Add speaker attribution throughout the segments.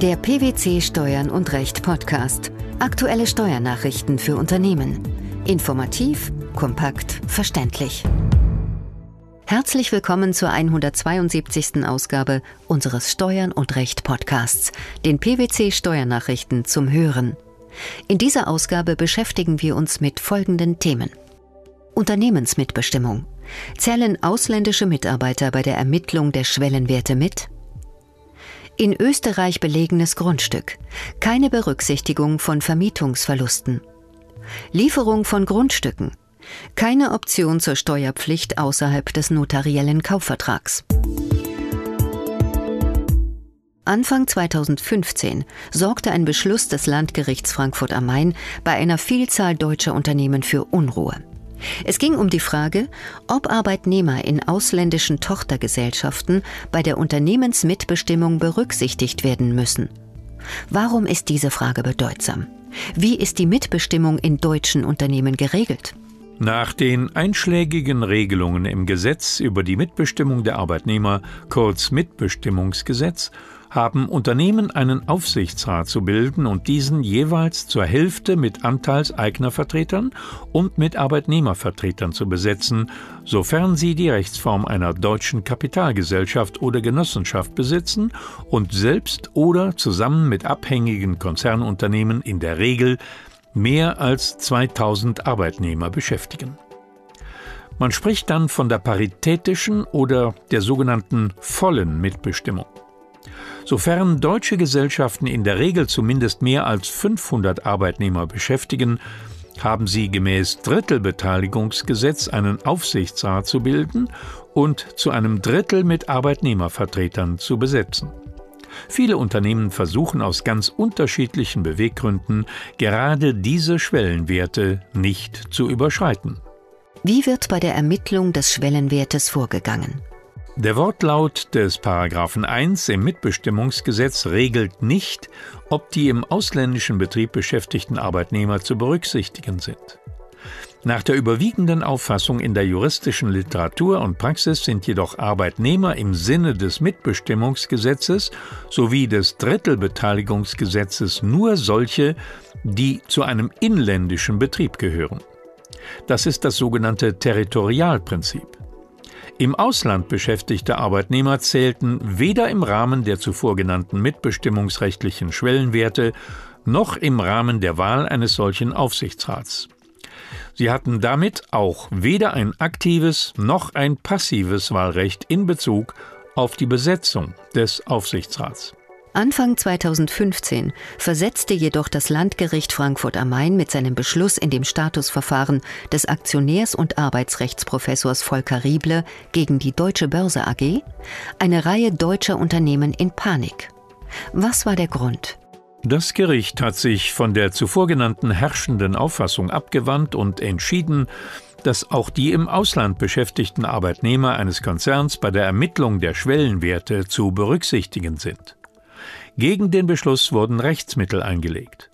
Speaker 1: Der PwC Steuern und Recht Podcast. Aktuelle Steuernachrichten für Unternehmen. Informativ, kompakt, verständlich. Herzlich willkommen zur 172. Ausgabe unseres Steuern und Recht Podcasts, den PwC Steuernachrichten zum Hören. In dieser Ausgabe beschäftigen wir uns mit folgenden Themen. Unternehmensmitbestimmung. Zählen ausländische Mitarbeiter bei der Ermittlung der Schwellenwerte mit? In Österreich belegenes Grundstück. Keine Berücksichtigung von Vermietungsverlusten. Lieferung von Grundstücken. Keine Option zur Steuerpflicht außerhalb des notariellen Kaufvertrags. Anfang 2015 sorgte ein Beschluss des Landgerichts Frankfurt am Main bei einer Vielzahl deutscher Unternehmen für Unruhe. Es ging um die Frage, ob Arbeitnehmer in ausländischen Tochtergesellschaften bei der Unternehmensmitbestimmung berücksichtigt werden müssen. Warum ist diese Frage bedeutsam? Wie ist die Mitbestimmung in deutschen Unternehmen geregelt?
Speaker 2: Nach den einschlägigen Regelungen im Gesetz über die Mitbestimmung der Arbeitnehmer, kurz Mitbestimmungsgesetz, haben Unternehmen einen Aufsichtsrat zu bilden und diesen jeweils zur Hälfte mit Anteilseignervertretern und mit Arbeitnehmervertretern zu besetzen, sofern sie die Rechtsform einer deutschen Kapitalgesellschaft oder Genossenschaft besitzen und selbst oder zusammen mit abhängigen Konzernunternehmen in der Regel mehr als 2000 Arbeitnehmer beschäftigen. Man spricht dann von der paritätischen oder der sogenannten vollen Mitbestimmung. Sofern deutsche Gesellschaften in der Regel zumindest mehr als 500 Arbeitnehmer beschäftigen, haben sie gemäß Drittelbeteiligungsgesetz einen Aufsichtsrat zu bilden und zu einem Drittel mit Arbeitnehmervertretern zu besetzen. Viele Unternehmen versuchen aus ganz unterschiedlichen Beweggründen gerade diese Schwellenwerte nicht zu überschreiten.
Speaker 1: Wie wird bei der Ermittlung des Schwellenwertes vorgegangen?
Speaker 2: Der Wortlaut des Paragraphen 1 im Mitbestimmungsgesetz regelt nicht, ob die im ausländischen Betrieb beschäftigten Arbeitnehmer zu berücksichtigen sind. Nach der überwiegenden Auffassung in der juristischen Literatur und Praxis sind jedoch Arbeitnehmer im Sinne des Mitbestimmungsgesetzes sowie des Drittelbeteiligungsgesetzes nur solche, die zu einem inländischen Betrieb gehören. Das ist das sogenannte Territorialprinzip. Im Ausland beschäftigte Arbeitnehmer zählten weder im Rahmen der zuvor genannten mitbestimmungsrechtlichen Schwellenwerte noch im Rahmen der Wahl eines solchen Aufsichtsrats. Sie hatten damit auch weder ein aktives noch ein passives Wahlrecht in Bezug auf die Besetzung des Aufsichtsrats.
Speaker 1: Anfang 2015 versetzte jedoch das Landgericht Frankfurt am Main mit seinem Beschluss in dem Statusverfahren des Aktionärs- und Arbeitsrechtsprofessors Volker Rieble gegen die Deutsche Börse AG eine Reihe deutscher Unternehmen in Panik. Was war der Grund?
Speaker 2: Das Gericht hat sich von der zuvor genannten herrschenden Auffassung abgewandt und entschieden, dass auch die im Ausland beschäftigten Arbeitnehmer eines Konzerns bei der Ermittlung der Schwellenwerte zu berücksichtigen sind. Gegen den Beschluss wurden Rechtsmittel eingelegt.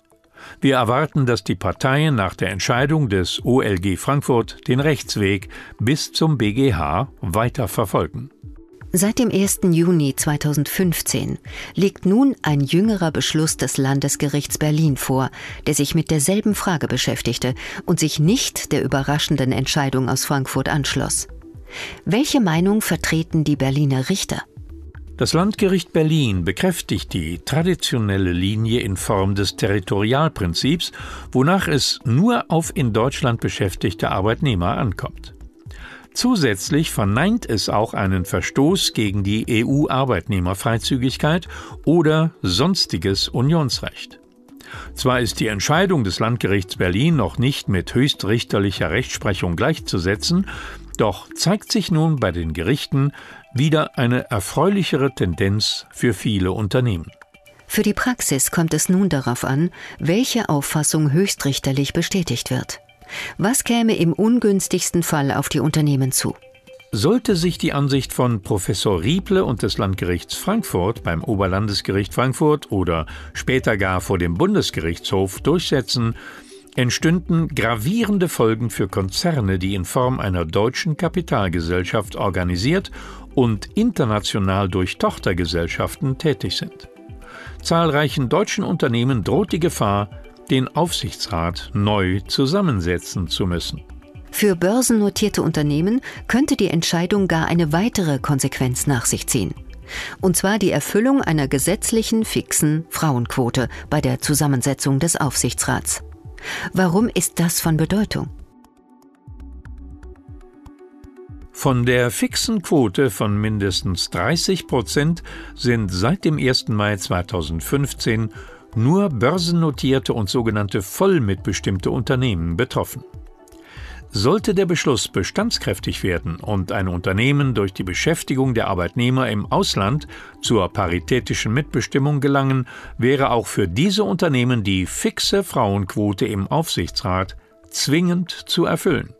Speaker 2: Wir erwarten, dass die Parteien nach der Entscheidung des OLG Frankfurt den Rechtsweg bis zum BGH weiter verfolgen.
Speaker 1: Seit dem 1. Juni 2015 liegt nun ein jüngerer Beschluss des Landesgerichts Berlin vor, der sich mit derselben Frage beschäftigte und sich nicht der überraschenden Entscheidung aus Frankfurt anschloss. Welche Meinung vertreten die Berliner Richter?
Speaker 2: Das Landgericht Berlin bekräftigt die traditionelle Linie in Form des Territorialprinzips, wonach es nur auf in Deutschland beschäftigte Arbeitnehmer ankommt. Zusätzlich verneint es auch einen Verstoß gegen die EU-Arbeitnehmerfreizügigkeit oder sonstiges Unionsrecht. Zwar ist die Entscheidung des Landgerichts Berlin noch nicht mit höchstrichterlicher Rechtsprechung gleichzusetzen, doch zeigt sich nun bei den Gerichten wieder eine erfreulichere Tendenz für viele Unternehmen.
Speaker 1: Für die Praxis kommt es nun darauf an, welche Auffassung höchstrichterlich bestätigt wird. Was käme im ungünstigsten Fall auf die Unternehmen zu?
Speaker 2: Sollte sich die Ansicht von Professor Rieble und des Landgerichts Frankfurt beim Oberlandesgericht Frankfurt oder später gar vor dem Bundesgerichtshof durchsetzen, entstünden gravierende Folgen für Konzerne, die in Form einer deutschen Kapitalgesellschaft organisiert und international durch Tochtergesellschaften tätig sind. zahlreichen deutschen Unternehmen droht die Gefahr, den Aufsichtsrat neu zusammensetzen zu müssen.
Speaker 1: Für börsennotierte Unternehmen könnte die Entscheidung gar eine weitere Konsequenz nach sich ziehen. Und zwar die Erfüllung einer gesetzlichen fixen Frauenquote bei der Zusammensetzung des Aufsichtsrats. Warum ist das von Bedeutung?
Speaker 2: Von der fixen Quote von mindestens 30 Prozent sind seit dem 1. Mai 2015 nur börsennotierte und sogenannte vollmitbestimmte Unternehmen betroffen. Sollte der Beschluss bestandskräftig werden und ein Unternehmen durch die Beschäftigung der Arbeitnehmer im Ausland zur paritätischen Mitbestimmung gelangen, wäre auch für diese Unternehmen die fixe Frauenquote im Aufsichtsrat zwingend zu erfüllen.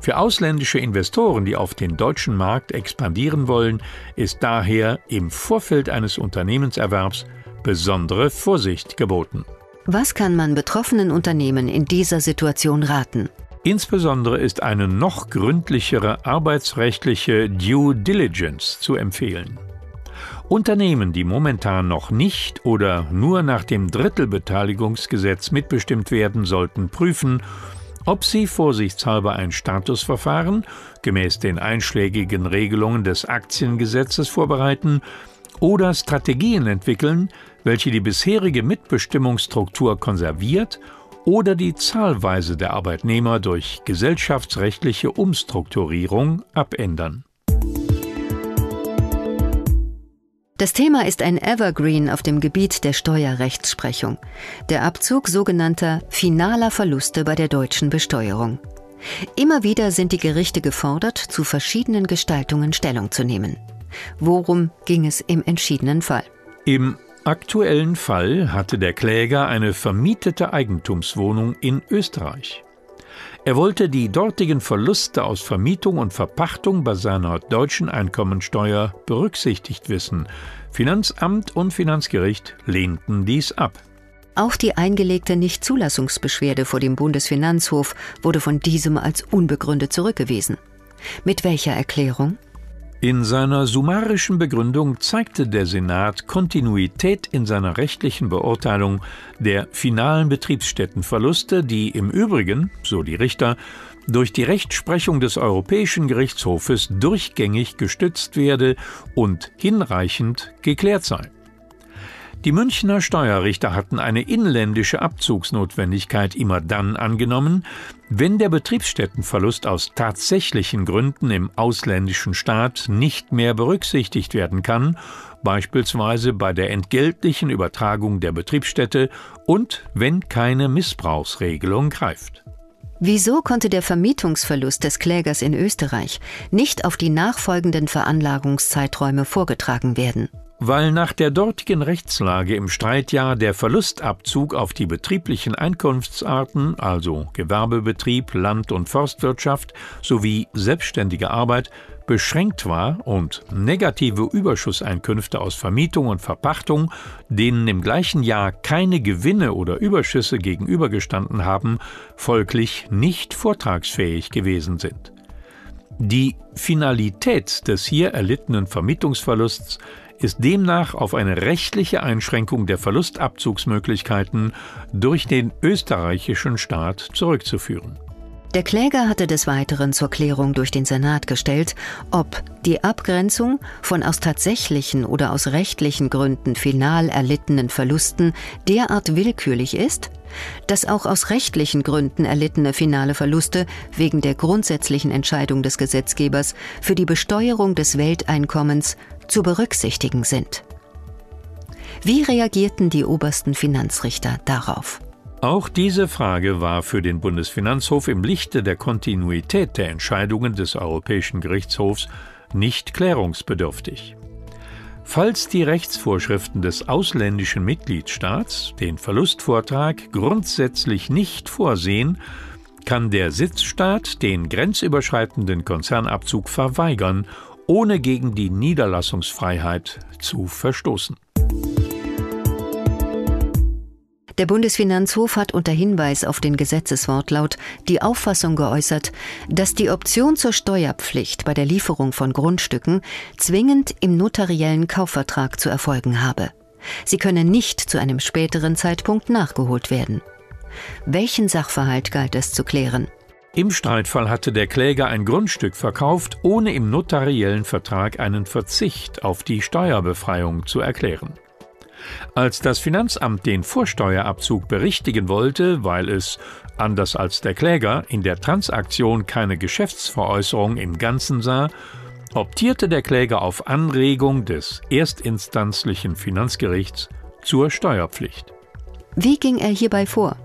Speaker 2: Für ausländische Investoren, die auf den deutschen Markt expandieren wollen, ist daher im Vorfeld eines Unternehmenserwerbs besondere Vorsicht geboten.
Speaker 1: Was kann man betroffenen Unternehmen in dieser Situation raten?
Speaker 2: Insbesondere ist eine noch gründlichere arbeitsrechtliche Due Diligence zu empfehlen. Unternehmen, die momentan noch nicht oder nur nach dem Drittelbeteiligungsgesetz mitbestimmt werden, sollten prüfen, ob sie vorsichtshalber ein Statusverfahren gemäß den einschlägigen Regelungen des Aktiengesetzes vorbereiten oder Strategien entwickeln, welche die bisherige Mitbestimmungsstruktur konserviert oder die Zahlweise der Arbeitnehmer durch gesellschaftsrechtliche Umstrukturierung abändern.
Speaker 1: Das Thema ist ein Evergreen auf dem Gebiet der Steuerrechtsprechung, der Abzug sogenannter finaler Verluste bei der deutschen Besteuerung. Immer wieder sind die Gerichte gefordert, zu verschiedenen Gestaltungen Stellung zu nehmen. Worum ging es im entschiedenen Fall?
Speaker 2: Im aktuellen Fall hatte der Kläger eine vermietete Eigentumswohnung in Österreich. Er wollte die dortigen Verluste aus Vermietung und Verpachtung bei seiner deutschen Einkommensteuer berücksichtigt wissen. Finanzamt und Finanzgericht lehnten dies ab.
Speaker 1: Auch die eingelegte Nichtzulassungsbeschwerde vor dem Bundesfinanzhof wurde von diesem als unbegründet zurückgewiesen. Mit welcher Erklärung?
Speaker 2: In seiner summarischen Begründung zeigte der Senat Kontinuität in seiner rechtlichen Beurteilung der finalen Betriebsstättenverluste, die im Übrigen, so die Richter, durch die Rechtsprechung des Europäischen Gerichtshofes durchgängig gestützt werde und hinreichend geklärt sei. Die Münchner Steuerrichter hatten eine inländische Abzugsnotwendigkeit immer dann angenommen, wenn der Betriebsstättenverlust aus tatsächlichen Gründen im ausländischen Staat nicht mehr berücksichtigt werden kann, beispielsweise bei der entgeltlichen Übertragung der Betriebsstätte und wenn keine Missbrauchsregelung greift.
Speaker 1: Wieso konnte der Vermietungsverlust des Klägers in Österreich nicht auf die nachfolgenden Veranlagungszeiträume vorgetragen werden?
Speaker 2: Weil nach der dortigen Rechtslage im Streitjahr der Verlustabzug auf die betrieblichen Einkunftsarten, also Gewerbebetrieb, Land- und Forstwirtschaft sowie selbstständige Arbeit, beschränkt war und negative Überschusseinkünfte aus Vermietung und Verpachtung, denen im gleichen Jahr keine Gewinne oder Überschüsse gegenübergestanden haben, folglich nicht vortragsfähig gewesen sind. Die Finalität des hier erlittenen Vermietungsverlusts ist demnach auf eine rechtliche Einschränkung der Verlustabzugsmöglichkeiten durch den österreichischen Staat zurückzuführen.
Speaker 1: Der Kläger hatte des Weiteren zur Klärung durch den Senat gestellt, ob die Abgrenzung von aus tatsächlichen oder aus rechtlichen Gründen final erlittenen Verlusten derart willkürlich ist, dass auch aus rechtlichen Gründen erlittene finale Verluste wegen der grundsätzlichen Entscheidung des Gesetzgebers für die Besteuerung des Welteinkommens zu berücksichtigen sind. Wie reagierten die obersten Finanzrichter darauf?
Speaker 2: Auch diese Frage war für den Bundesfinanzhof im Lichte der Kontinuität der Entscheidungen des Europäischen Gerichtshofs nicht klärungsbedürftig. Falls die Rechtsvorschriften des ausländischen Mitgliedstaats den Verlustvortrag grundsätzlich nicht vorsehen, kann der Sitzstaat den grenzüberschreitenden Konzernabzug verweigern ohne gegen die Niederlassungsfreiheit zu verstoßen.
Speaker 1: Der Bundesfinanzhof hat unter Hinweis auf den Gesetzeswortlaut die Auffassung geäußert, dass die Option zur Steuerpflicht bei der Lieferung von Grundstücken zwingend im notariellen Kaufvertrag zu erfolgen habe. Sie können nicht zu einem späteren Zeitpunkt nachgeholt werden. Welchen Sachverhalt galt es zu klären?
Speaker 2: Im Streitfall hatte der Kläger ein Grundstück verkauft, ohne im notariellen Vertrag einen Verzicht auf die Steuerbefreiung zu erklären. Als das Finanzamt den Vorsteuerabzug berichtigen wollte, weil es, anders als der Kläger, in der Transaktion keine Geschäftsveräußerung im Ganzen sah, optierte der Kläger auf Anregung des erstinstanzlichen Finanzgerichts zur Steuerpflicht.
Speaker 1: Wie ging er hierbei vor?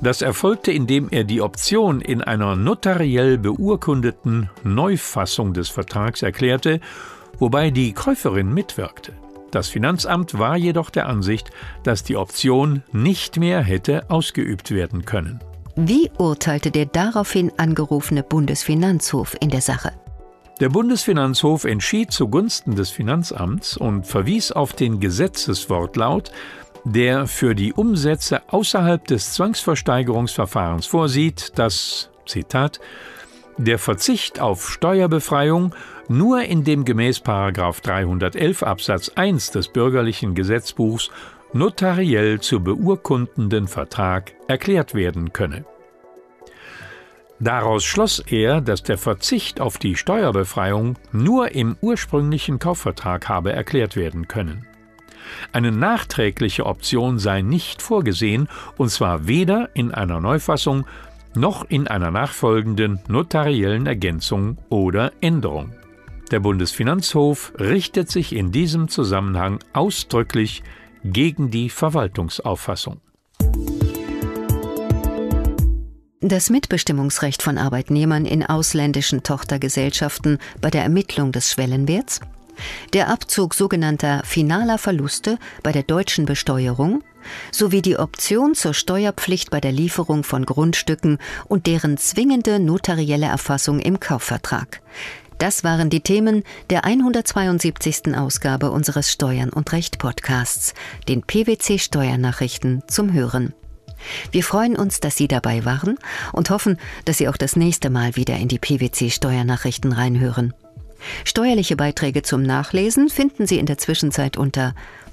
Speaker 2: Das erfolgte, indem er die Option in einer notariell beurkundeten Neufassung des Vertrags erklärte, wobei die Käuferin mitwirkte. Das Finanzamt war jedoch der Ansicht, dass die Option nicht mehr hätte ausgeübt werden können.
Speaker 1: Wie urteilte der daraufhin angerufene Bundesfinanzhof in der Sache?
Speaker 2: Der Bundesfinanzhof entschied zugunsten des Finanzamts und verwies auf den Gesetzeswortlaut, der für die Umsätze außerhalb des Zwangsversteigerungsverfahrens vorsieht, dass, Zitat, der Verzicht auf Steuerbefreiung nur in dem gemäß 311 Absatz 1 des bürgerlichen Gesetzbuchs notariell zu beurkundenden Vertrag erklärt werden könne. Daraus schloss er, dass der Verzicht auf die Steuerbefreiung nur im ursprünglichen Kaufvertrag habe erklärt werden können. Eine nachträgliche Option sei nicht vorgesehen, und zwar weder in einer Neufassung noch in einer nachfolgenden notariellen Ergänzung oder Änderung. Der Bundesfinanzhof richtet sich in diesem Zusammenhang ausdrücklich gegen die Verwaltungsauffassung.
Speaker 1: Das Mitbestimmungsrecht von Arbeitnehmern in ausländischen Tochtergesellschaften bei der Ermittlung des Schwellenwerts der Abzug sogenannter finaler Verluste bei der deutschen Besteuerung sowie die Option zur Steuerpflicht bei der Lieferung von Grundstücken und deren zwingende notarielle Erfassung im Kaufvertrag. Das waren die Themen der 172. Ausgabe unseres Steuern und Recht Podcasts, den PwC Steuernachrichten zum Hören. Wir freuen uns, dass Sie dabei waren und hoffen, dass Sie auch das nächste Mal wieder in die PwC Steuernachrichten reinhören. Steuerliche Beiträge zum Nachlesen finden Sie in der Zwischenzeit unter